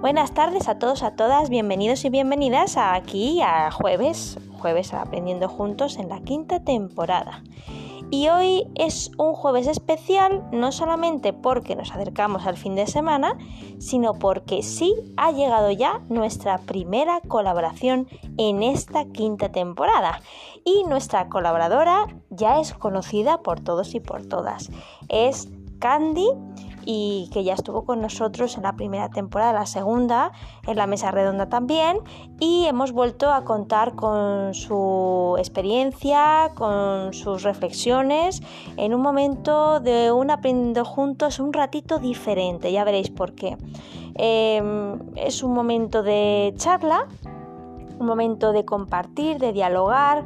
Buenas tardes a todos, a todas, bienvenidos y bienvenidas aquí a jueves, jueves aprendiendo juntos en la quinta temporada. Y hoy es un jueves especial no solamente porque nos acercamos al fin de semana, sino porque sí ha llegado ya nuestra primera colaboración en esta quinta temporada. Y nuestra colaboradora ya es conocida por todos y por todas. Es Candy y que ya estuvo con nosotros en la primera temporada, la segunda, en la mesa redonda también, y hemos vuelto a contar con su experiencia, con sus reflexiones, en un momento de un aprendiendo juntos, un ratito diferente, ya veréis por qué. Em, es un momento de charla, un momento de compartir, de dialogar,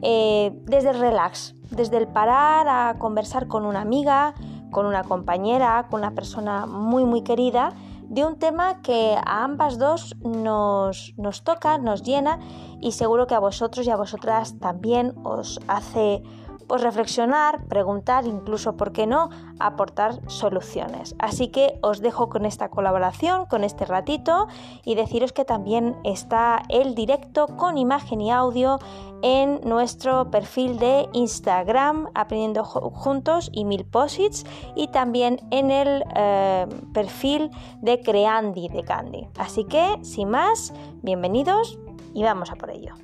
eh, desde el relax, desde el parar a conversar con una amiga, con una compañera, con una persona muy muy querida, de un tema que a ambas dos nos, nos toca, nos llena y seguro que a vosotros y a vosotras también os hace pues reflexionar, preguntar, incluso, ¿por qué no?, aportar soluciones. Así que os dejo con esta colaboración, con este ratito y deciros que también está el directo con imagen y audio en nuestro perfil de Instagram, aprendiendo juntos y mil posits, y también en el eh, perfil de Creandi de Candy. Así que, sin más, bienvenidos y vamos a por ello.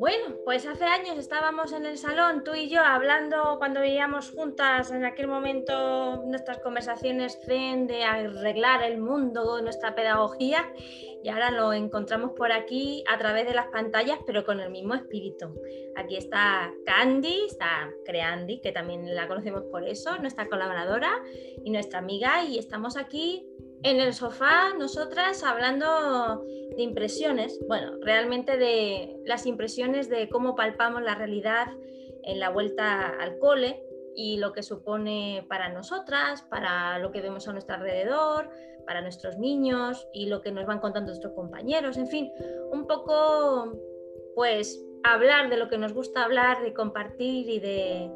Bueno, pues hace años estábamos en el salón, tú y yo, hablando cuando veíamos juntas en aquel momento nuestras conversaciones zen de arreglar el mundo, nuestra pedagogía, y ahora lo encontramos por aquí a través de las pantallas, pero con el mismo espíritu. Aquí está Candy, está Creandi, que también la conocemos por eso, nuestra colaboradora y nuestra amiga, y estamos aquí en el sofá, nosotras hablando de impresiones, bueno, realmente de las impresiones de cómo palpamos la realidad en la vuelta al cole y lo que supone para nosotras, para lo que vemos a nuestro alrededor, para nuestros niños y lo que nos van contando nuestros compañeros, en fin, un poco pues hablar de lo que nos gusta hablar, de compartir y de,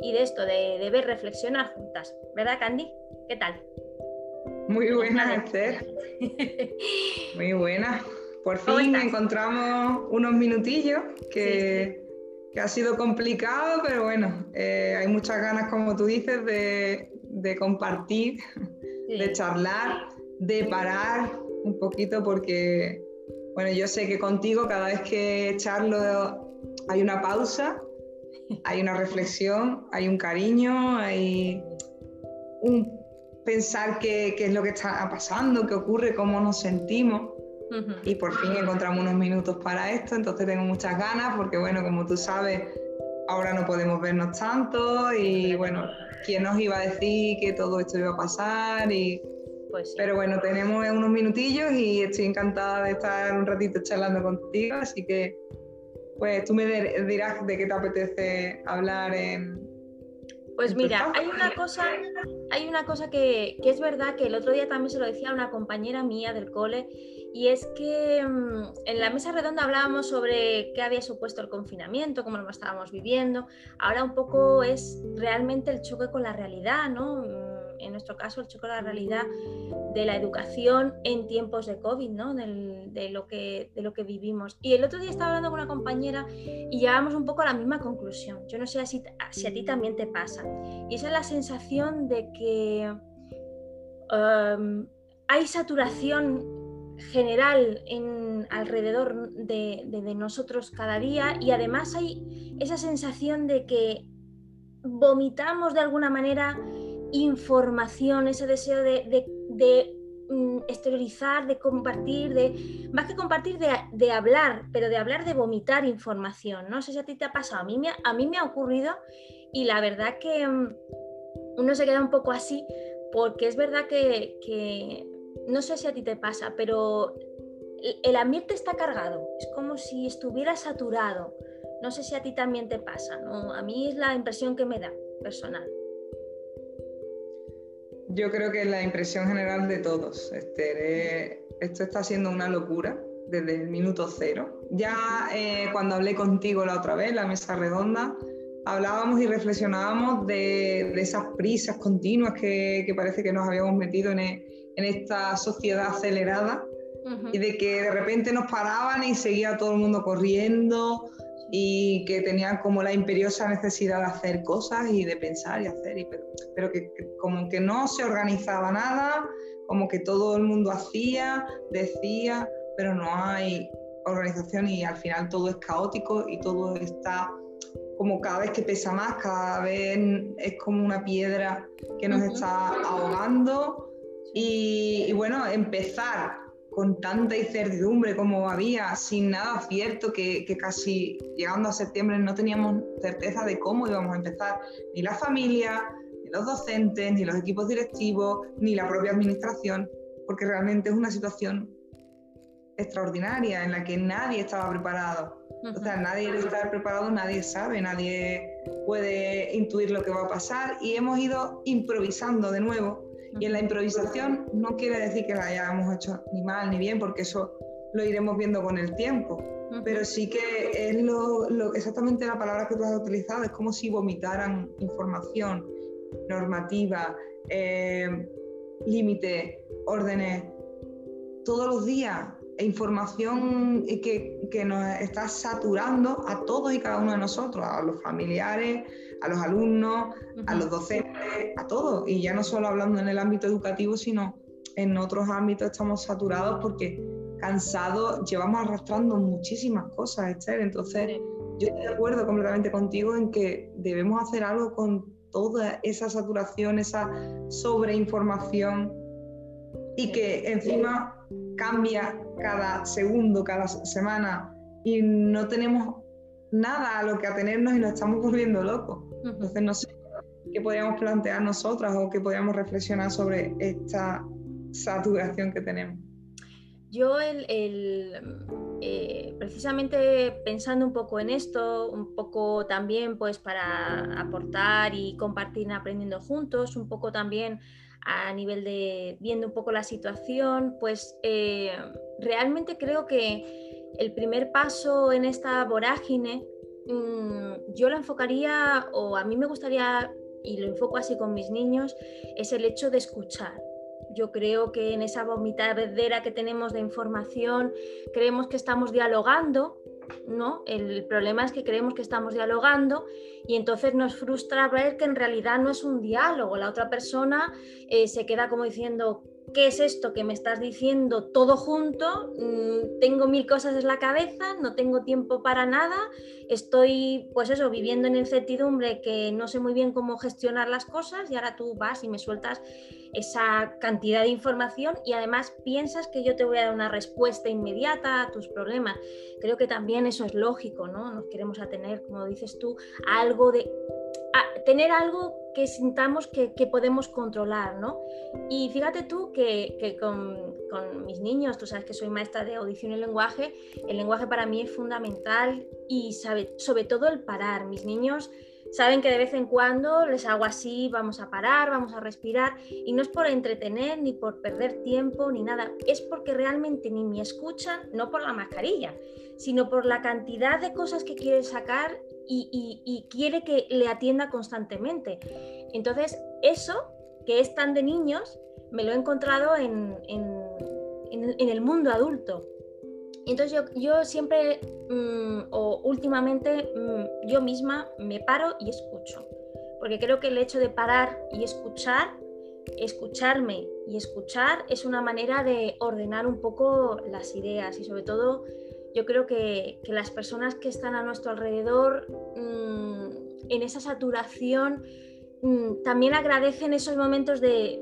y de esto, de, de ver, reflexionar juntas, ¿verdad Candy? ¿Qué tal? Muy buena, Esther. Muy buena. Por fin encontramos unos minutillos que, ha sido complicado, pero bueno, eh, hay muchas ganas, como tú dices, de, compartir, de charlar, de parar un poquito, porque, bueno, yo sé que contigo cada vez que charlo hay una pausa, hay una reflexión, hay un cariño, hay un pensar qué, es lo que está pasando, qué ocurre, cómo nos sentimos. Y por fin encontramos unos minutos para esto, entonces tengo muchas ganas porque, bueno, como tú sabes, ahora no podemos vernos tanto y, bueno, ¿quién nos iba a decir que todo esto iba a pasar? Y, pues Pero bueno, tenemos unos minutillos y estoy encantada de estar un ratito charlando contigo, así que pues tú me dirás de qué te apetece hablar en, pues mira, hay una cosa, hay una cosa que, es verdad que el otro día también se lo decía una compañera mía del cole, y es que mm, en la mesa redonda hablábamos sobre qué había supuesto el confinamiento, cómo lo estábamos viviendo. Ahora un poco es realmente el choque con la realidad, ¿no? En nuestro caso, el choque con la realidad de la educación en tiempos de COVID, ¿no? de, lo que, de lo que vivimos. Y el otro día estaba hablando con una compañera y llegábamos un poco a la misma conclusión. Yo no sé si, si a ti también te pasa. Y esa es la sensación de que um, hay saturación general en, alrededor de, de, nosotros cada día y además hay esa sensación de que vomitamos de alguna manera información, ese deseo de, de, mm, exteriorizar, de compartir, de más que compartir, de, hablar, pero de hablar de vomitar información. No sé si a ti te ha pasado, a mí me, a mí me ha ocurrido y la verdad que mm, uno se queda un poco así porque es verdad que, no sé si a ti te pasa, pero el ambiente está cargado, es como si estuviera saturado. No sé si a ti también te pasa, ¿no? A mí es la impresión que me da personal. Yo creo que la impresión general de todos, Esther. esto está siendo una locura. desde el minuto cero. Ya eh, cuando hablé contigo la otra vez, la mesa redonda, hablábamos y reflexionábamos de, esas prisas continuas que, parece que nos habíamos metido en, e, esta sociedad acelerada y de que de repente nos paraban y seguía todo el mundo corriendo y que tenían como la imperiosa necesidad de hacer cosas y de pensar y hacer, y, pero, que, como que no se organizaba nada, como que todo el mundo hacía, decía, pero no hay organización y al final todo es caótico y todo está como cada vez que pesa más, cada vez es como una piedra que nos está ahogando. Y, y bueno, empezar con tanta incertidumbre como había, sin nada cierto, que, casi llegando a septiembre no teníamos certeza de cómo íbamos a empezar, ni la familia, ni los docentes, ni los equipos directivos, ni la propia administración, porque realmente es una situación extraordinaria en la que nadie estaba preparado. O sea, nadie está preparado, nadie sabe, nadie puede intuir lo que va a pasar y hemos ido improvisando de nuevo y en la improvisación no quiere decir que la hayamos hecho ni mal ni bien, porque eso lo iremos viendo con el tiempo. Pero sí que es lo, exactamente la palabra que tú has utilizado, es como si vomitaran información, normativa, eh, límites, órdenes, todos los días, información que, que, nos está saturando a todos y cada uno de nosotros, a los familiares, a los alumnos, a los docentes, a todos. Y ya no solo hablando en el ámbito educativo, sino en otros ámbitos estamos saturados porque cansados, llevamos arrastrando muchísimas cosas, Esther. Entonces, yo estoy de acuerdo completamente contigo en que debemos hacer algo con toda esa saturación, esa sobreinformación y que encima cambia cada segundo, cada semana y no tenemos nada a lo que atenernos y nos estamos volviendo locos. Entonces no sé qué podríamos plantear nosotras o qué podríamos reflexionar sobre esta saturación que tenemos. Yo el, eh, precisamente pensando un poco en esto, un poco también pues para aportar y compartir aprendiendo juntos, un poco también a nivel de viendo un poco la situación, pues eh, realmente creo que el primer paso en esta vorágine Mm, yo lo enfocaría, o a mí me gustaría, y lo enfoco así con mis niños, es el hecho de escuchar. Yo creo que en esa vomitadera que tenemos de información, creemos que estamos dialogando, ¿no? El problema es que creemos que estamos dialogando y entonces nos frustra ver que en realidad no es un diálogo. La otra persona eh, se queda como diciendo, ¿qué es esto que me estás diciendo todo junto? Mm, tengo mil cosas en la cabeza, no tengo tiempo para nada, estoy, pues eso, viviendo en incertidumbre que no sé muy bien cómo gestionar las cosas y ahora tú vas y me sueltas esa cantidad de información y además piensas que yo te voy a dar una respuesta inmediata a tus problemas. Creo que también eso es lógico, ¿no? Nos queremos atener, como dices tú, algo de... tener algo que sintamos que, podemos controlar, ¿no? Y fíjate tú que, con, mis niños, tú sabes que soy maestra de audición y lenguaje, el lenguaje para mí es fundamental y sabe, sobre todo el parar. Mis niños saben que de vez en cuando les hago así, vamos a parar, vamos a respirar, y no es por entretener, ni por perder tiempo, ni nada, es porque realmente ni me escuchan, no por la mascarilla, sino por la cantidad de cosas que quieren sacar y, quiere que le atienda constantemente. Entonces, eso, que es tan de niños, me lo he encontrado en, el mundo adulto. Entonces yo, siempre, mm, o últimamente, mm, yo misma me paro y escucho. Porque creo que el hecho de parar y escuchar, escucharme y escuchar es una manera de ordenar un poco las ideas y sobre todo yo creo que, las personas que están a nuestro alrededor mm, en esa saturación mm, también agradecen esos momentos de,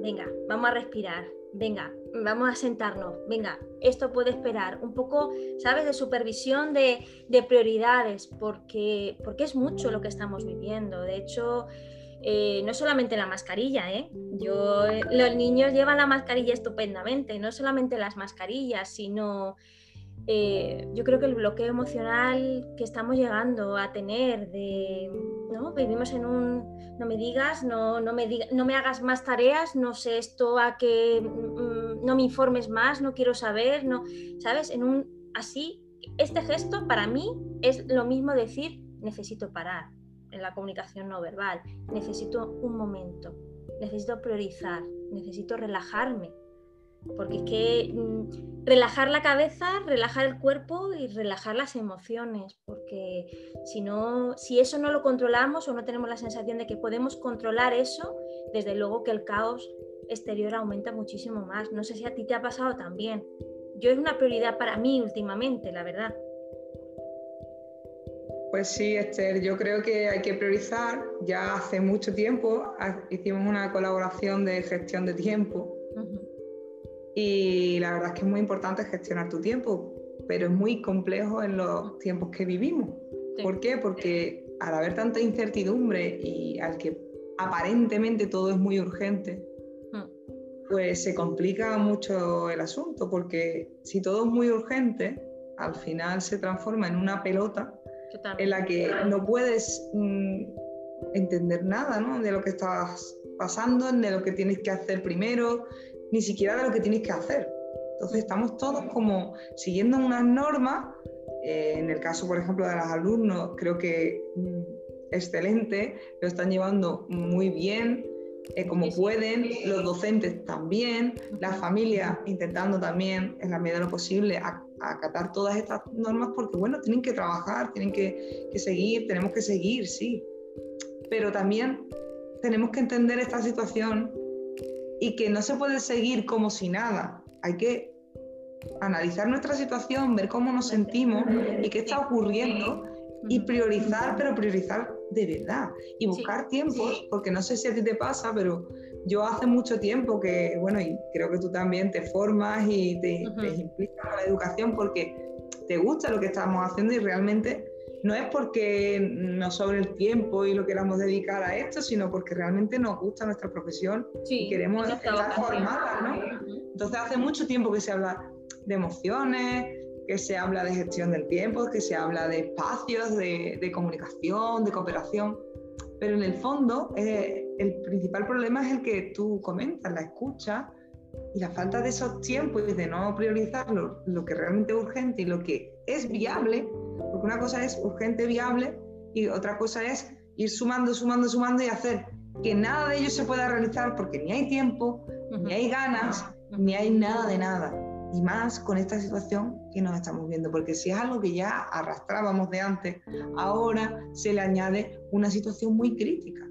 venga, vamos a respirar, venga, vamos a sentarnos, venga, esto puede esperar, un poco, ¿sabes?, de supervisión de, prioridades, porque, porque es mucho lo que estamos viviendo. De hecho, eh, no solamente la mascarilla, ¿eh? Yo, los niños llevan la mascarilla estupendamente, no solamente las mascarillas, sino eh, yo creo que el bloqueo emocional que estamos llegando a tener de, ¿no? Vivimos en un, no me digas, no, no, me, no me hagas más tareas, no sé esto a qué, mm, no me informes más, no quiero saber, no, ¿sabes? En un así, este gesto para mí es lo mismo decir necesito parar en la comunicación no verbal, necesito un momento, necesito priorizar, necesito relajarme, porque es que mm, relajar la cabeza, relajar el cuerpo y relajar las emociones, porque si no, si eso no lo controlamos o no tenemos la sensación de que podemos controlar eso, desde luego que el caos exterior aumenta muchísimo más. No sé si a ti te ha pasado también. Yo es una prioridad para mí últimamente, la verdad. Pues sí, Esther, yo creo que hay que priorizar. Ya hace mucho tiempo hicimos una colaboración de gestión de tiempo y la verdad es que es muy importante gestionar tu tiempo, pero es muy complejo en los tiempos que vivimos. ¿Por qué? Porque al haber tanta incertidumbre y al que aparentemente todo es muy urgente, mm. pues se complica mucho el asunto, porque si todo es muy urgente, al final se transforma en una pelota en la que no puedes mm, entender nada ¿no? de lo que estás pasando, de lo que tienes que hacer primero, ni siquiera de lo que tienes que hacer. Entonces estamos todos como siguiendo unas normas. Eh, en el caso, por ejemplo, de los alumnos, creo que mm, excelente, lo están llevando muy bien, eh, como pueden, los docentes también, las familias intentando también, en la medida de lo posible, acatar todas estas normas porque, bueno, tienen que trabajar, tienen que, que seguir, tenemos que seguir, sí. Pero también tenemos que entender esta situación y que no se puede seguir como si nada. Hay que analizar nuestra situación, ver cómo nos sentimos y qué está ocurriendo y priorizar, pero priorizar de verdad y buscar tiempos, porque no sé si a ti te pasa, pero yo hace mucho tiempo que, bueno, y creo que tú también te formas y te, implicas con la educación porque te gusta lo que estamos haciendo y realmente no es porque nos sobre el tiempo y lo queramos dedicar a esto, sino porque realmente nos gusta nuestra profesión y queremos estar formadas, ¿no? Entonces hace mucho tiempo que se habla de emociones, que se habla de gestión del tiempo, que se habla de espacios, de, comunicación, de cooperación, pero en el fondo eh, el principal problema es el que tú comentas, la escucha y la falta de esos tiempos y de no priorizar lo, lo que realmente es urgente y lo que es viable, porque una cosa es urgente, viable y otra cosa es ir sumando, sumando, sumando y hacer que nada de ello se pueda realizar porque ni hay tiempo, ni hay ganas, ni hay nada de nada y más con esta situación que nos estamos viendo, porque si es algo que ya arrastrábamos de antes, ahora se le añade una situación muy crítica.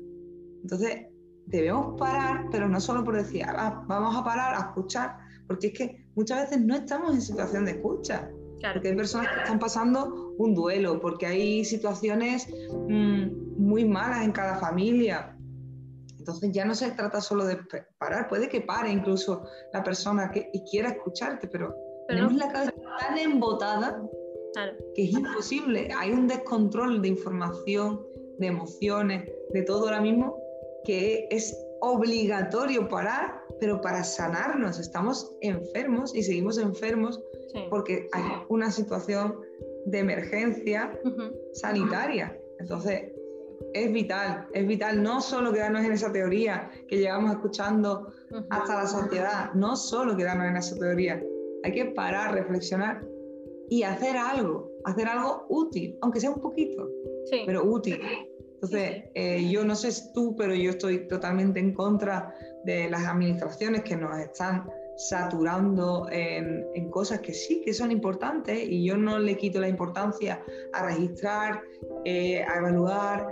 Entonces, debemos parar, pero no solo por decir, ah, vamos a parar a escuchar, porque es que muchas veces no estamos en situación de escucha. Porque hay personas que están pasando un duelo, porque hay situaciones mm, muy malas en cada familia, entonces ya no se trata solo de parar, puede que pare incluso la persona que, y quiera escucharte, pero, tenemos la cabeza tan embotada que es imposible. Hay un descontrol de información, de emociones, de todo ahora mismo, que es obligatorio parar, pero para sanarnos. Estamos enfermos y seguimos enfermos porque hay una situación de emergencia sanitaria. Entonces, es vital, es vital no solo quedarnos en esa teoría que llevamos escuchando hasta la sociedad, no solo quedarnos en esa teoría, hay que parar, reflexionar y hacer algo, hacer algo útil, aunque sea un poquito, pero útil. Entonces, eh, yo no sé tú, pero yo estoy totalmente en contra de las administraciones que nos están saturando en, cosas que sí, que son importantes y yo no le quito la importancia a registrar, eh, a evaluar,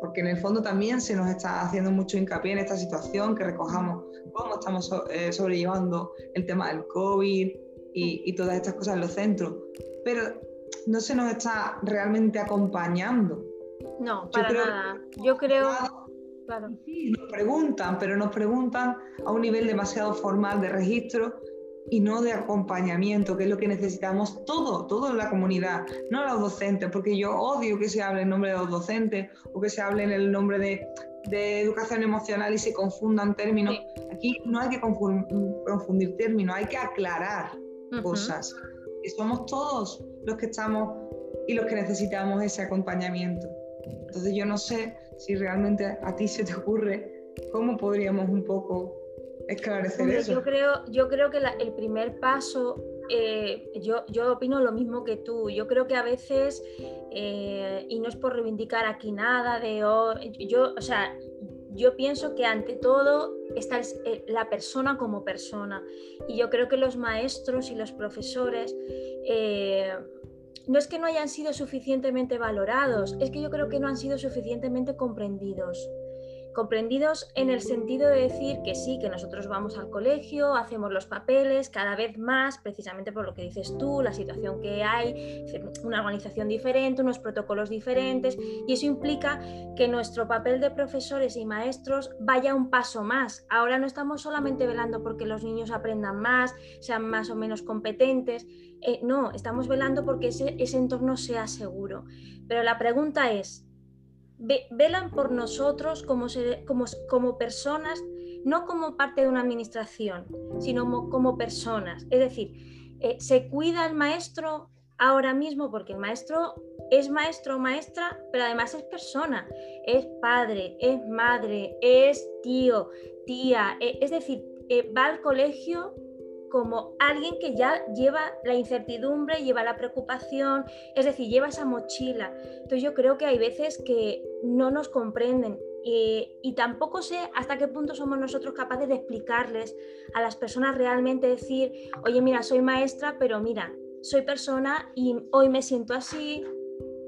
porque en el fondo también se nos está haciendo mucho hincapié en esta situación, que recojamos cómo estamos eh, sobrellevando el tema del COVID y, todas estas cosas en los centros, pero no se nos está realmente acompañando. No, para nada. Yo creo... Claro. Sí, nos preguntan, pero nos preguntan a un nivel demasiado formal de registro y no de acompañamiento, que es lo que necesitamos todo, toda la comunidad, no los docentes, porque yo odio que se hable en nombre de los docentes o que se hable en el nombre de, de educación emocional y se confundan términos. Aquí no hay que confundir, términos, hay que aclarar cosas. Y somos todos los que estamos y los que necesitamos ese acompañamiento. Entonces yo no sé si realmente a ti se te ocurre cómo podríamos un poco esclarecer eso. Yo creo, yo creo que el primer paso, eh, yo, yo opino lo mismo que tú. Yo creo que a veces, eh, y no es por reivindicar aquí nada de, oh, yo, o sea, yo pienso que ante todo está eh, la persona como persona. Y yo creo que los maestros y los profesores no es que no hayan sido suficientemente valorados, es que yo creo que no han sido suficientemente comprendidos comprendidos en el sentido de decir que sí, que nosotros vamos al colegio, hacemos los papeles cada vez más, precisamente por lo que dices tú, la situación que hay, una organización diferente, unos protocolos diferentes, y eso implica que nuestro papel de profesores y maestros vaya un paso más. Ahora no estamos solamente velando porque los niños aprendan más, sean más o menos competentes, eh, no, estamos velando porque ese, ese entorno sea seguro. Pero la pregunta es, velan por nosotros como, como, como personas, no como parte de una administración, sino como, personas. Es decir, eh, se cuida el maestro ahora mismo porque el maestro es maestro o maestra, pero además es persona, es padre, es madre, es tío, tía, eh, es decir, eh, va al colegio como alguien que ya lleva la incertidumbre, lleva la preocupación, es decir, lleva esa mochila. Entonces yo creo que hay veces que no nos comprenden y, tampoco sé hasta qué punto somos nosotros capaces de explicarles a las personas realmente decir, oye, mira, soy maestra, pero mira, soy persona y hoy me siento así,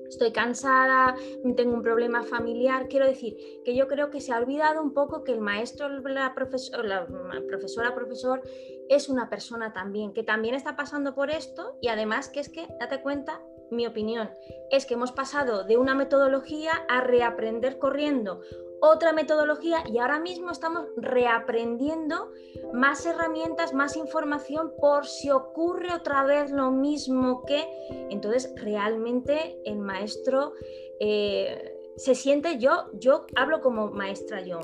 estoy cansada, tengo un problema familiar. Quiero decir que yo creo que se ha olvidado un poco que el maestro, la, profesora, la profesora, profesor es una persona también, que también está pasando por esto y además que es que, date cuenta, mi opinión, es que hemos pasado de una metodología a reaprender corriendo otra metodología y ahora mismo estamos reaprendiendo más herramientas, más información por si ocurre otra vez lo mismo que... Entonces, realmente el maestro eh, se siente yo, yo hablo como maestra yo,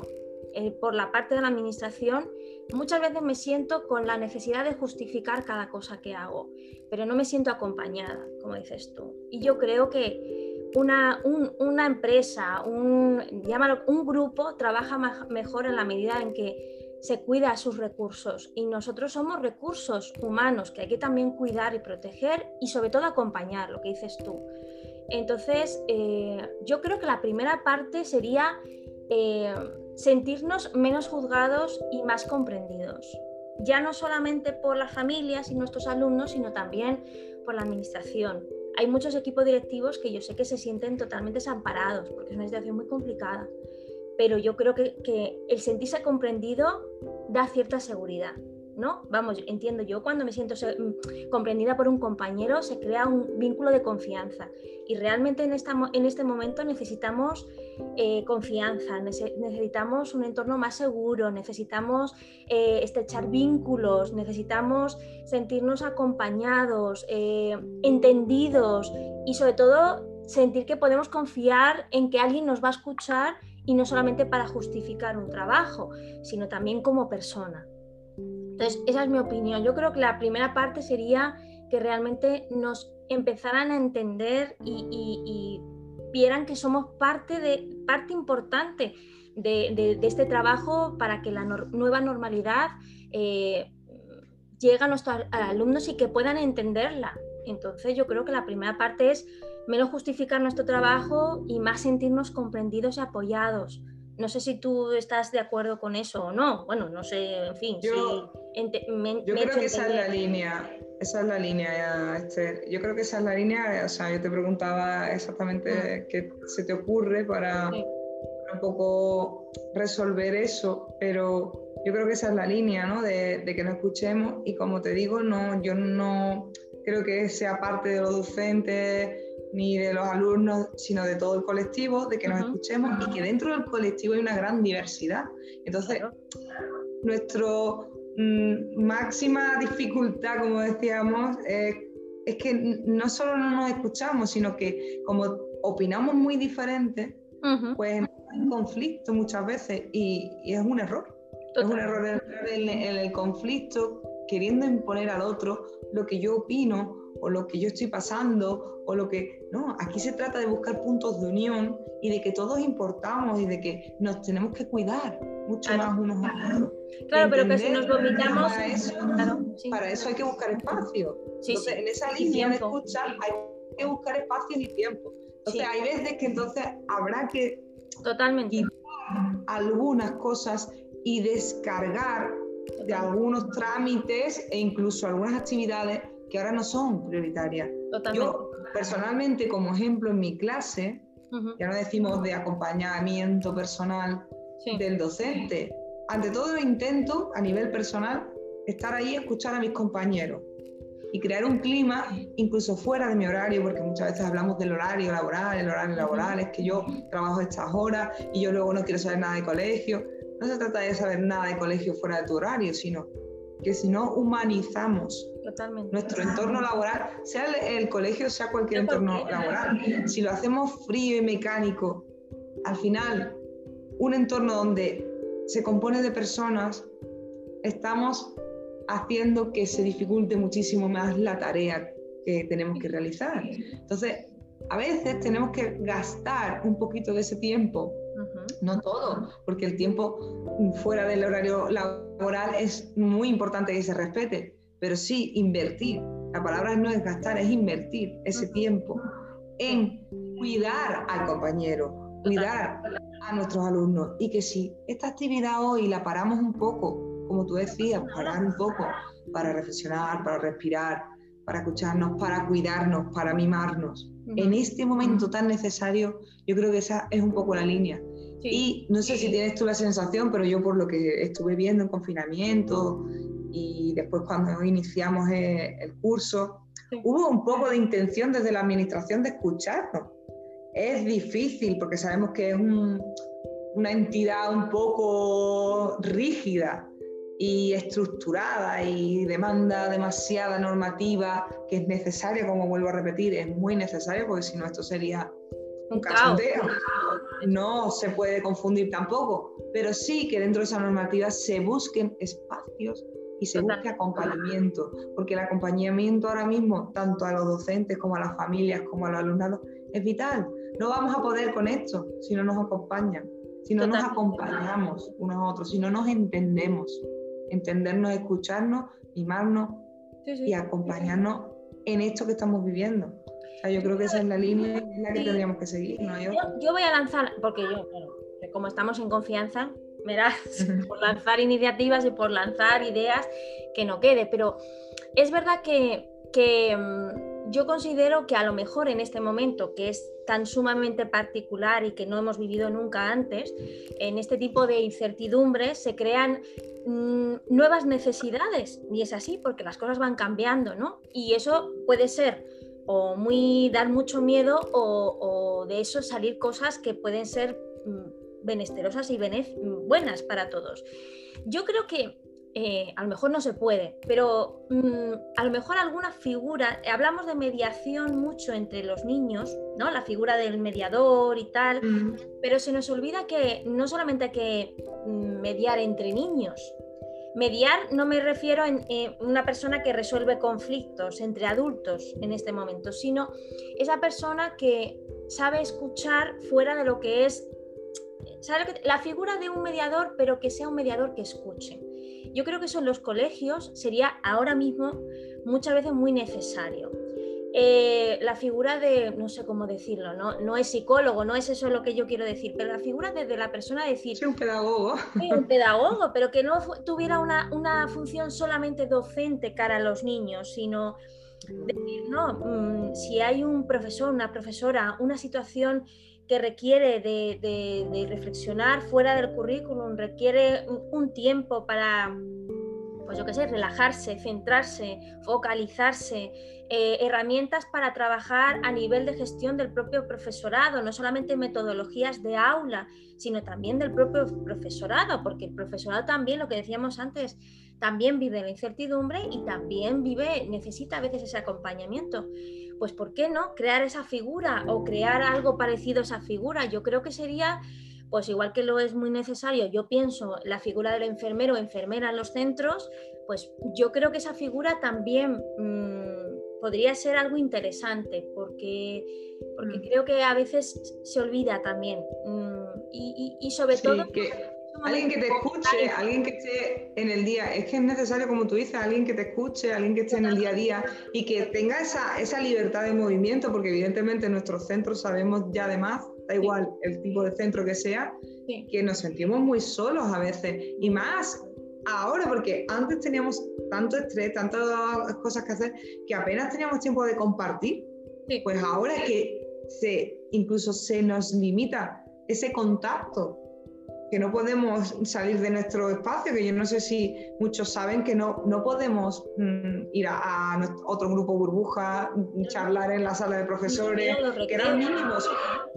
eh, por la parte de la administración, muchas veces me siento con la necesidad de justificar cada cosa que hago, pero no me siento acompañada, como dices tú. Y yo creo que una, una empresa, un, un grupo trabaja mejor en la medida en que se cuida sus recursos y nosotros somos recursos humanos que hay que también cuidar y proteger y sobre todo acompañar, lo que dices tú. Entonces, eh, yo creo que la primera parte sería eh, sentirnos menos juzgados y más comprendidos. Ya no solamente por las familias y nuestros alumnos, sino también por la administración hay muchos equipos directivos que yo sé que se sienten totalmente desamparados, porque es una situación muy complicada, pero yo creo que, que el sentirse comprendido da cierta seguridad. ¿No? Vamos, entiendo yo cuando me siento mm, comprendida por un compañero se crea un vínculo de confianza y realmente en, este momento necesitamos eh, confianza, necesitamos un entorno más seguro, necesitamos eh, estrechar vínculos, necesitamos sentirnos acompañados, eh, entendidos y sobre todo sentir que podemos confiar en que alguien nos va a escuchar y no solamente para justificar un trabajo, sino también como persona. Entonces, esa es mi opinión. Yo creo que la primera parte sería que realmente nos empezaran a entender y, vieran que somos parte, de, parte importante de, este trabajo para que la nueva normalidad eh, llegue a nuestros alumnos y que puedan entenderla. Entonces yo creo que la primera parte es menos justificar nuestro trabajo y más sentirnos comprendidos y apoyados. No sé si tú estás de acuerdo con eso o no. Bueno, no sé, en fin. Yo, yo creo que esa es la línea. Esa es la línea, Esther. Yo creo que esa es la línea. O sea, yo te preguntaba exactamente mm. qué se te ocurre para, un poco resolver eso, pero yo creo que esa es la línea, ¿no? De, de, que nos escuchemos y como te digo, no, yo no creo que sea parte de los docentes ni de los alumnos, sino de todo el colectivo, de que nos escuchemos y que dentro del colectivo hay una gran diversidad. Entonces, nuestra mm, máxima dificultad, como decíamos, es que no solo no nos escuchamos, sino que como opinamos muy diferente, pues hay un conflicto muchas veces y, es un error. Es un error entrar en el conflicto queriendo imponer al otro lo que yo opino o lo que yo estoy pasando o lo que... No, aquí se trata de buscar puntos de unión y de que todos importamos y de que nos tenemos que cuidar mucho más unos a otros. Claro, pero que si nos vomitamos... Para eso, para eso hay que buscar espacio. entonces, en esa línea de escucha hay que buscar espacios y tiempo. Entonces, hay veces que entonces habrá que... Totalmente. Algunas cosas y descargar de algunos trámites e incluso algunas actividades que ahora no son prioritarias. Yo personalmente, como ejemplo en mi clase, ya no decimos de acompañamiento personal del docente, ante todo intento a nivel personal estar ahí escuchar a mis compañeros y crear un clima incluso fuera de mi horario, porque muchas veces hablamos del horario laboral, el horario laboral es que yo trabajo estas horas y yo luego no quiero saber nada de colegio. No se trata de saber nada de colegio fuera de tu horario, sino que si no humanizamos nuestro entorno laboral, sea el, colegio, sea cualquier entorno laboral, si lo hacemos frío y mecánico, al final, un entorno donde se compone de personas, estamos haciendo que se dificulte muchísimo más la tarea que tenemos que realizar. Entonces, a veces tenemos que gastar un poquito de ese tiempo no todo, porque el tiempo fuera del horario laboral es muy importante que se respete, pero sí invertir. La palabra no es gastar, es invertir ese tiempo en cuidar al compañero, cuidar a nuestros alumnos y que si esta actividad hoy la paramos un poco, como tú decías, parar un poco para reflexionar, para respirar, para escucharnos, para cuidarnos, para mimarnos. En este momento tan necesario, yo creo que esa es un poco la línea. Y no sé si tienes tú la sensación, pero yo por lo que estuve viendo en confinamiento y después cuando iniciamos eh, el, curso, hubo un poco de intención desde la administración de escucharnos. Es difícil porque sabemos que es una entidad un poco rígida y estructurada y demanda demasiada normativa que es necesaria, como vuelvo a repetir, es muy necesario porque si no esto sería un cachondeo. No se puede confundir tampoco, pero sí que dentro de esa normativa se busquen espacios y se busque acompañamiento, porque el acompañamiento ahora mismo, tanto a los docentes como a las familias, como a los alumnados, es vital. No vamos a poder con esto si no nos acompañan, si no nos acompañamos unos a otros, si no nos entendemos. Entendernos, escucharnos, mimarnos y acompañarnos en esto que estamos viviendo yo creo que esa es la línea en la que tendríamos que seguir. Yo, voy a lanzar, porque yo, como estamos en confianza, verás, por lanzar iniciativas y por lanzar ideas que no quede, pero es verdad que, que mm, yo considero que a lo mejor en este momento, que es tan sumamente particular y que no hemos vivido nunca antes, en este tipo de incertidumbres se crean mm, nuevas necesidades y es así porque las cosas van cambiando, ¿no? Y eso puede ser o muy dar mucho miedo o, de eso salir cosas que pueden ser mm, benesterosas y buenas para todos. Yo creo que eh, a lo mejor no se puede, pero mm, a lo mejor alguna figura, hablamos de mediación mucho entre los niños, ¿no? La figura del mediador y tal, mm. pero se nos olvida que no solamente hay que mediar entre niños, Mediar no me refiero a una persona que resuelve conflictos entre adultos en este momento, sino esa persona que sabe escuchar fuera de lo que es la figura de un mediador, pero que sea un mediador que escuche. Yo creo que eso en los colegios sería ahora mismo muchas veces muy necesario. Eh, la figura de, no sé cómo decirlo, ¿no? no es psicólogo, no es eso lo que yo quiero decir, pero la figura de, la persona decir... Sí, un pedagogo. un pedagogo, pero que no tuviera una, una, función solamente docente cara a los niños, sino decir, no, mm, si hay un profesor, una profesora, una situación que requiere de, de reflexionar fuera del currículum, requiere un tiempo para pues yo qué sé, relajarse, centrarse, focalizarse, eh, herramientas para trabajar a nivel de gestión del propio profesorado, no solamente metodologías de aula, sino también del propio profesorado, porque el profesorado también, lo que decíamos antes, también vive la incertidumbre y también vive, necesita a veces ese acompañamiento. Pues ¿por qué no crear esa figura o crear algo parecido a esa figura? Yo creo que sería pues igual que lo es muy necesario, yo pienso la figura del enfermero o enfermera en los centros, pues yo creo que esa figura también mm, podría ser algo interesante, porque, porque mm. creo que a veces se olvida también. Mm, y, sobre todo... Alguien que te escuche, alguien que esté en el día, es que es necesario, como tú dices, alguien que te escuche, alguien que esté en el día a día y que tenga esa, esa libertad de movimiento, porque evidentemente en nuestros centros sabemos ya además, da igual el tipo de centro que sea, que nos sentimos muy solos a veces. Y más ahora, porque antes teníamos tanto estrés, tantas cosas que hacer, que apenas teníamos tiempo de compartir. Pues ahora es que se, incluso se nos limita ese contacto que no podemos salir de nuestro espacio, que yo no sé si muchos saben que no, no podemos mm, ir a, otro grupo burbuja, charlar en la sala de profesores, que eran mínimos.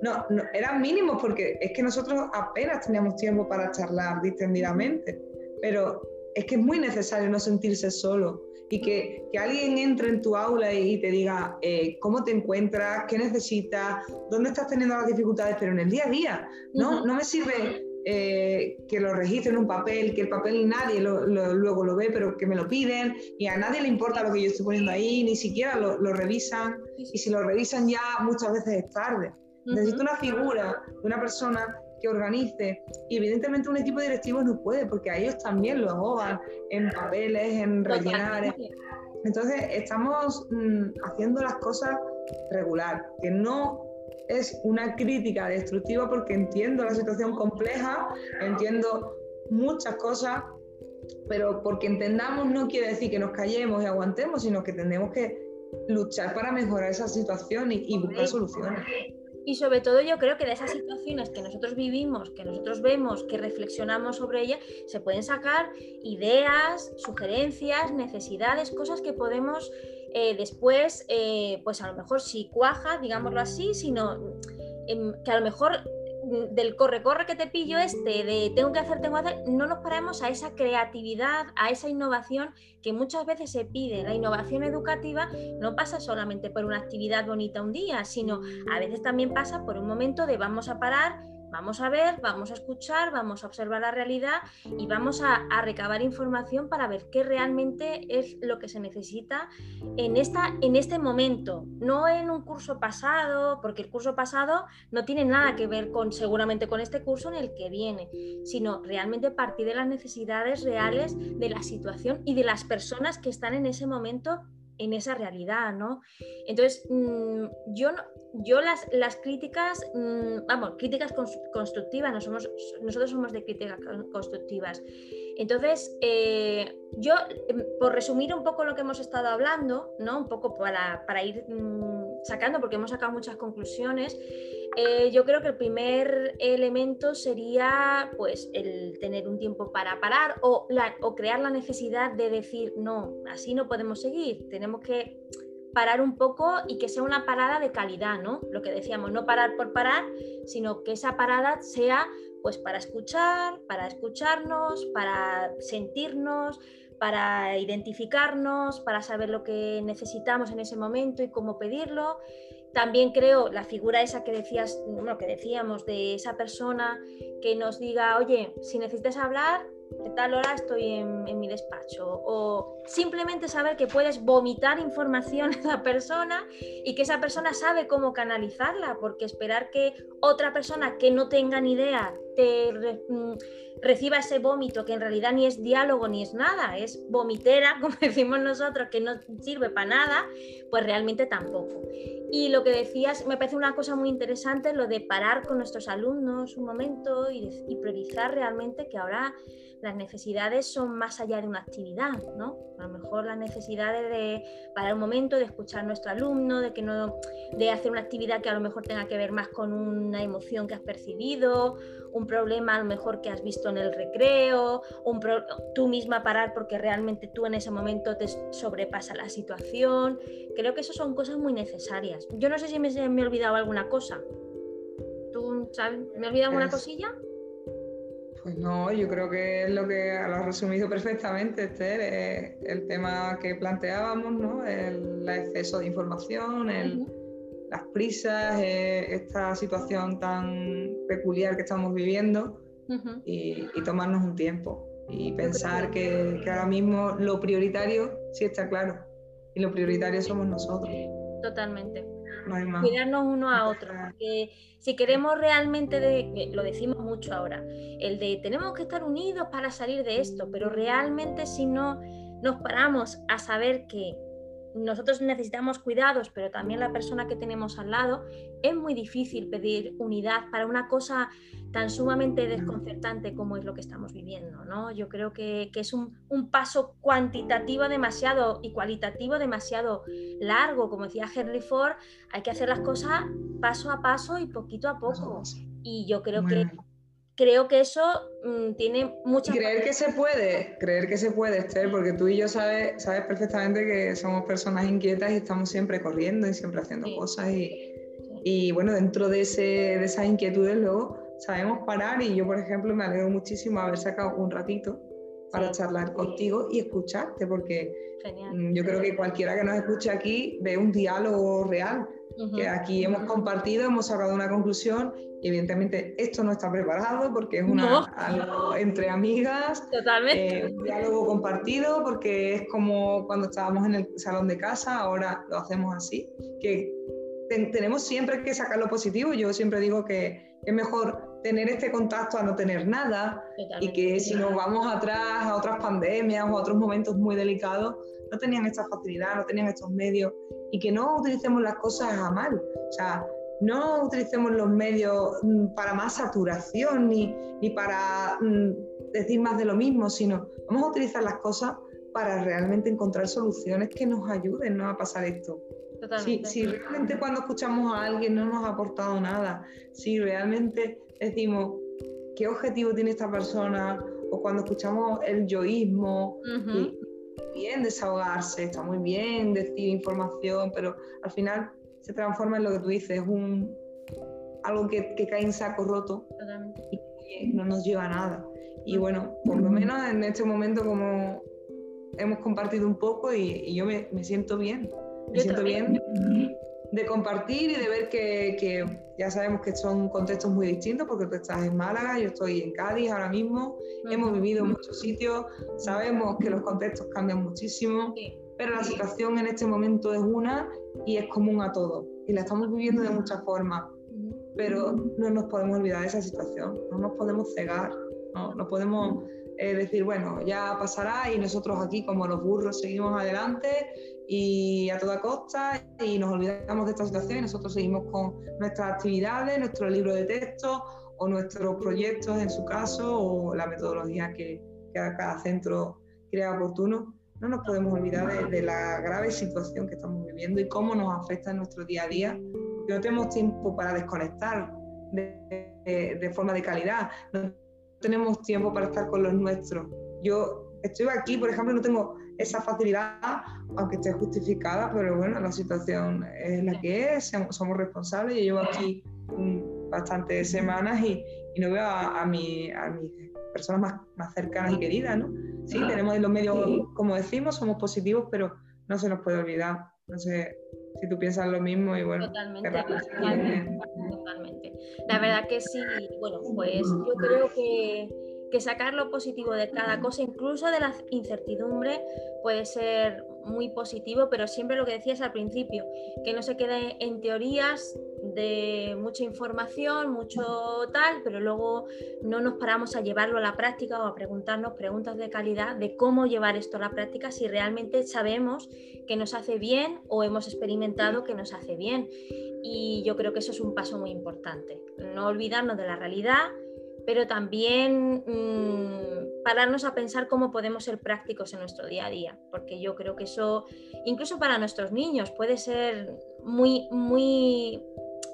No, no, eran mínimos porque es que nosotros apenas teníamos tiempo para charlar distendidamente, pero es que es muy necesario no sentirse solo y que, que alguien entre en tu aula y te diga eh, cómo te encuentras, qué necesitas, dónde estás teniendo las dificultades, pero en el día a día. No, no me sirve eh, que lo registren en un papel, que el papel nadie luego lo ve, pero que me lo piden y a nadie le importa lo que yo estoy poniendo ahí, ni siquiera lo, revisan y si lo revisan ya muchas veces es tarde. Necesito una figura de una persona que organice y evidentemente un equipo directivo no puede porque a ellos también lo ahogan en papeles, en rellenar. Entonces estamos mm, haciendo las cosas regular, que no es una crítica destructiva porque entiendo la situación compleja, entiendo muchas cosas, pero porque entendamos no quiere decir que nos callemos y aguantemos, sino que tenemos que luchar para mejorar esa situación y, buscar soluciones. Y sobre todo yo creo que de esas situaciones que nosotros vivimos, que nosotros vemos, que reflexionamos sobre ellas, se pueden sacar ideas, sugerencias, necesidades, cosas que podemos eh, después, eh, pues a lo mejor si cuaja, digámoslo así, sino em, que a lo mejor mm, del corre-corre que te pillo este, de tengo que hacer, tengo que hacer, no nos paramos a esa creatividad, a esa innovación que muchas veces se pide. La innovación educativa no pasa solamente por una actividad bonita un día, sino a veces también pasa por un momento de vamos a parar, Vamos a ver, vamos a escuchar, vamos a observar la realidad y vamos a, recabar información para ver qué realmente es lo que se necesita en, esta, en este momento, no en un curso pasado, porque el curso pasado no tiene nada que ver con seguramente con este curso en el que viene, sino realmente partir de las necesidades reales de la situación y de las personas que están en ese momento en esa realidad, ¿no? Entonces, mm, yo, yo las, las críticas, mm, vamos, críticas constructivas, nosotros somos de críticas constructivas. Entonces, eh, yo, em, por resumir un poco lo que hemos estado hablando, ¿no? Un poco para, para ir mm, sacando, porque hemos sacado muchas conclusiones, eh, yo creo que el primer elemento sería pues el tener un tiempo para parar o, o crear la necesidad de decir, no, así no podemos seguir, tenemos que parar un poco y que sea una parada de calidad, ¿no? Lo que decíamos, no parar por parar, sino que esa parada sea pues para escuchar, para escucharnos, para sentirnos, para identificarnos, para saber lo que necesitamos en ese momento y cómo pedirlo. También creo la figura esa que decías, bueno, que decíamos de esa persona que nos diga, oye, si necesitas hablar, de tal hora estoy en, en, mi despacho. O simplemente saber que puedes vomitar información a esa persona y que esa persona sabe cómo canalizarla, porque esperar que otra persona que no tenga ni idea mm, reciba ese vómito, que en realidad ni es diálogo ni es nada, es vomitera, como decimos nosotros, que no sirve para nada, pues realmente tampoco. Y lo que decías, me parece una cosa muy interesante, lo de parar con nuestros alumnos un momento y, y priorizar realmente que ahora las necesidades son más allá de una actividad, ¿no? A lo mejor las necesidades de parar un momento, de escuchar a nuestro alumno, de que no, de hacer una actividad que a lo mejor tenga que ver más con una emoción que has percibido, un problema a lo mejor que has visto en el recreo, un tú misma parar porque realmente tú en ese momento te sobrepasa la situación. Creo que eso son cosas muy necesarias. Yo no sé si me, me he olvidado alguna cosa. ¿Tú sabes? ¿Me he olvidado alguna cosilla? Pues no, yo creo que es lo que lo has resumido perfectamente, Esther, el tema que planteábamos, ¿no? El, exceso de información, el, las prisas, esta situación tan peculiar que estamos viviendo y, tomarnos un tiempo y pensar que, que ahora mismo lo prioritario sí está claro y lo prioritario somos nosotros. Totalmente. Cuidarnos uno a otro. Porque si queremos realmente, de, lo decimos mucho ahora, el de tenemos que estar unidos para salir de esto, pero realmente si no nos paramos a saber que nosotros necesitamos cuidados, pero también la persona que tenemos al lado, es muy difícil pedir unidad para una cosa tan sumamente desconcertante como es lo que estamos viviendo. ¿no? Yo creo que, es un, paso cuantitativo demasiado y cualitativo demasiado largo. Como decía Henry Ford, hay que hacer las cosas paso a paso y poquito a poco. Y yo creo que creo que eso mm, tiene mucha... Creer que se puede, creer que se puede, Esther, porque tú y yo sabes, sabes perfectamente que somos personas inquietas y estamos siempre corriendo y siempre haciendo cosas y, y, bueno, dentro de, ese, de esas inquietudes luego sabemos parar y yo, por ejemplo, me alegro muchísimo haber sacado un ratito para charlar contigo y escucharte, porque mm, yo creo que cualquiera que nos escuche aquí ve un diálogo real que aquí hemos compartido, hemos sacado una conclusión y evidentemente esto no está preparado porque es una, algo entre amigas, Totalmente. Eh, un diálogo compartido porque es como cuando estábamos en el salón de casa, ahora lo hacemos así, que tenemos siempre que sacar lo positivo, yo siempre digo que es mejor tener este contacto a no tener nada y que si nos vamos atrás a otras pandemias o a otros momentos muy delicados, no tenían esta facilidad, no tenían estos medios y que no utilicemos las cosas a mal. O sea, no utilicemos los medios mm, para más saturación ni, ni para mm, decir más de lo mismo, sino vamos a utilizar las cosas para realmente encontrar soluciones que nos ayuden ¿no? a pasar esto. Si, si, realmente cuando escuchamos a alguien no nos ha aportado nada, si realmente decimos qué objetivo tiene esta persona, o cuando escuchamos el yoísmo, bien desahogarse, está muy bien decir información, pero al final se transforma en lo que tú dices, un, algo que, cae en saco roto y no nos lleva a nada. Y bueno, por lo menos en este momento como hemos compartido un poco y, yo me, siento bien, me siento bien de compartir y de ver que, ya sabemos que son contextos muy distintos porque tú estás en Málaga, yo estoy en Cádiz ahora mismo, hemos vivido en muchos sitios, sabemos que los contextos cambian muchísimo, pero la situación en este momento es una y es común a todos y la estamos viviendo de muchas formas, pero no nos podemos olvidar de esa situación, no nos podemos cegar, no, no podemos eh, decir, bueno, ya pasará y nosotros aquí como los burros seguimos adelante y a toda costa y nos olvidamos de esta situación y nosotros seguimos con nuestras actividades, nuestro libro de texto o nuestros proyectos en su caso o la metodología que, cada centro crea oportuno. No nos podemos olvidar de, la grave situación que estamos viviendo y cómo nos afecta en nuestro día a día. No tenemos tiempo para desconectar de, de forma de calidad, no tenemos tiempo para estar con los nuestros. Yo estoy aquí, por ejemplo, no tengo esa facilidad, aunque esté justificada, pero bueno, la situación es la que es, somos responsables. Yo llevo aquí bastantes semanas y, no veo a, a, mi, a mis personas más, más, cercanas y queridas, ¿no? Sí, tenemos en los medios, como decimos, somos positivos, pero no se nos puede olvidar. No sé si tú piensas lo mismo y bueno. Totalmente, totalmente. La verdad que sí, bueno, pues yo creo que que sacar lo positivo de cada cosa, incluso de la incertidumbre, puede ser muy positivo, pero siempre lo que decías al principio, que no se quede en teorías de mucha información, mucho tal, pero luego no nos paramos a llevarlo a la práctica o a preguntarnos preguntas de calidad de cómo llevar esto a la práctica si realmente sabemos que nos hace bien o hemos experimentado que nos hace bien. Y yo creo que eso es un paso muy importante, no olvidarnos de la realidad pero también mm, pararnos a pensar cómo podemos ser prácticos en nuestro día a día, porque yo creo que eso, incluso para nuestros niños, puede ser muy, muy,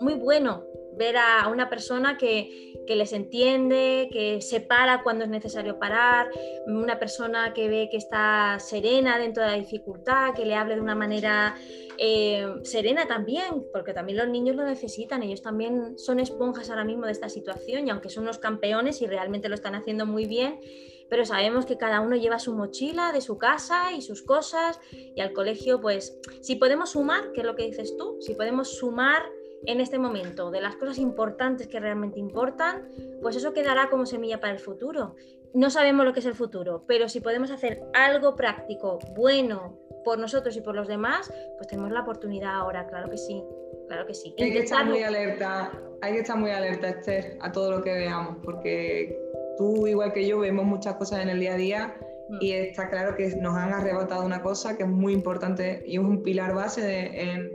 muy bueno ver a una persona que, les entiende, que se para cuando es necesario parar, una persona que ve que está serena dentro de la dificultad, que le hable de una manera eh, serena también, porque también los niños lo necesitan, ellos también son esponjas ahora mismo de esta situación y aunque son unos campeones y realmente lo están haciendo muy bien, pero sabemos que cada uno lleva su mochila de su casa y sus cosas y al colegio, pues si podemos sumar, que es lo que dices tú, si podemos sumar en este momento de las cosas importantes que realmente importan, pues eso quedará como semilla para el futuro. No sabemos lo que es el futuro, pero si podemos hacer algo práctico, bueno, por nosotros y por los demás, pues tenemos la oportunidad ahora, claro que sí, claro que sí. Hay que estar muy alerta, hay que estar muy alerta, Esther, a todo lo que veamos, porque tú, igual que yo, vemos muchas cosas en el día a día mm. y está claro que nos han arrebatado una cosa que es muy importante y es un pilar base en,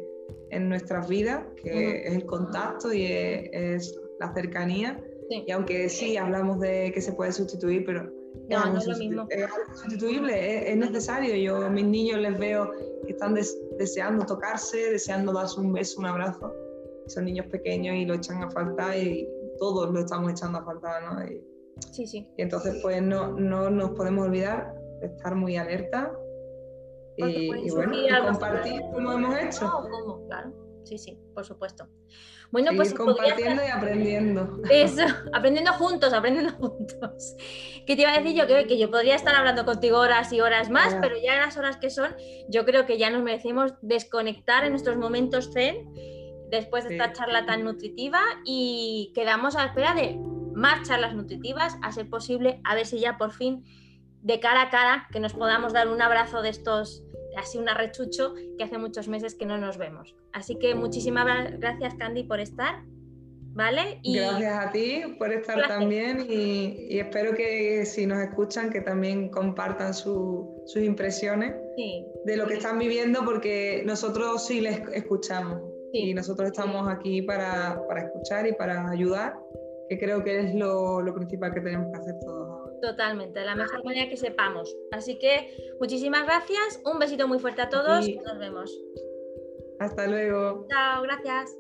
en, nuestras vidas, que es el contacto y es, la cercanía. Y aunque sí hablamos de que se puede sustituir, pero no, no es lo mismo. Es sustituible, es, necesario. Yo a mis niños les veo que están deseando tocarse, deseando darse un beso, un abrazo. Son niños pequeños y lo echan a falta y todos lo estamos echando a falta, ¿no? sí, sí. Y entonces pues no, no nos podemos olvidar de estar muy alerta y, bueno, compartir como hemos hecho. Claro, sí, sí, por supuesto. Bueno, pues compartiendo y aprendiendo. Eso, aprendiendo juntos, aprendiendo juntos. ¿Qué te iba a decir yo? Que, que yo podría estar hablando contigo horas y horas más, pero ya en las horas que son, yo creo que ya nos merecemos desconectar en nuestros momentos zen después de esta charla tan nutritiva y quedamos a la espera de más charlas nutritivas, a ser posible, a ver si ya por fin de cara a cara que nos podamos dar un abrazo de estos así un arrechucho que hace muchos meses que no nos vemos. Así que muchísimas gracias, Candy, por estar. ¿Vale? Y gracias a ti por estar también y, espero que si nos escuchan que también compartan sus impresiones de lo que están viviendo porque nosotros sí les escuchamos y nosotros estamos aquí para, escuchar y para ayudar, que creo que es lo, lo principal que tenemos que hacer todos. Totalmente, la mejor manera que sepamos. Así que muchísimas gracias, un besito muy fuerte a todos, nos vemos. Hasta luego. Chao, gracias.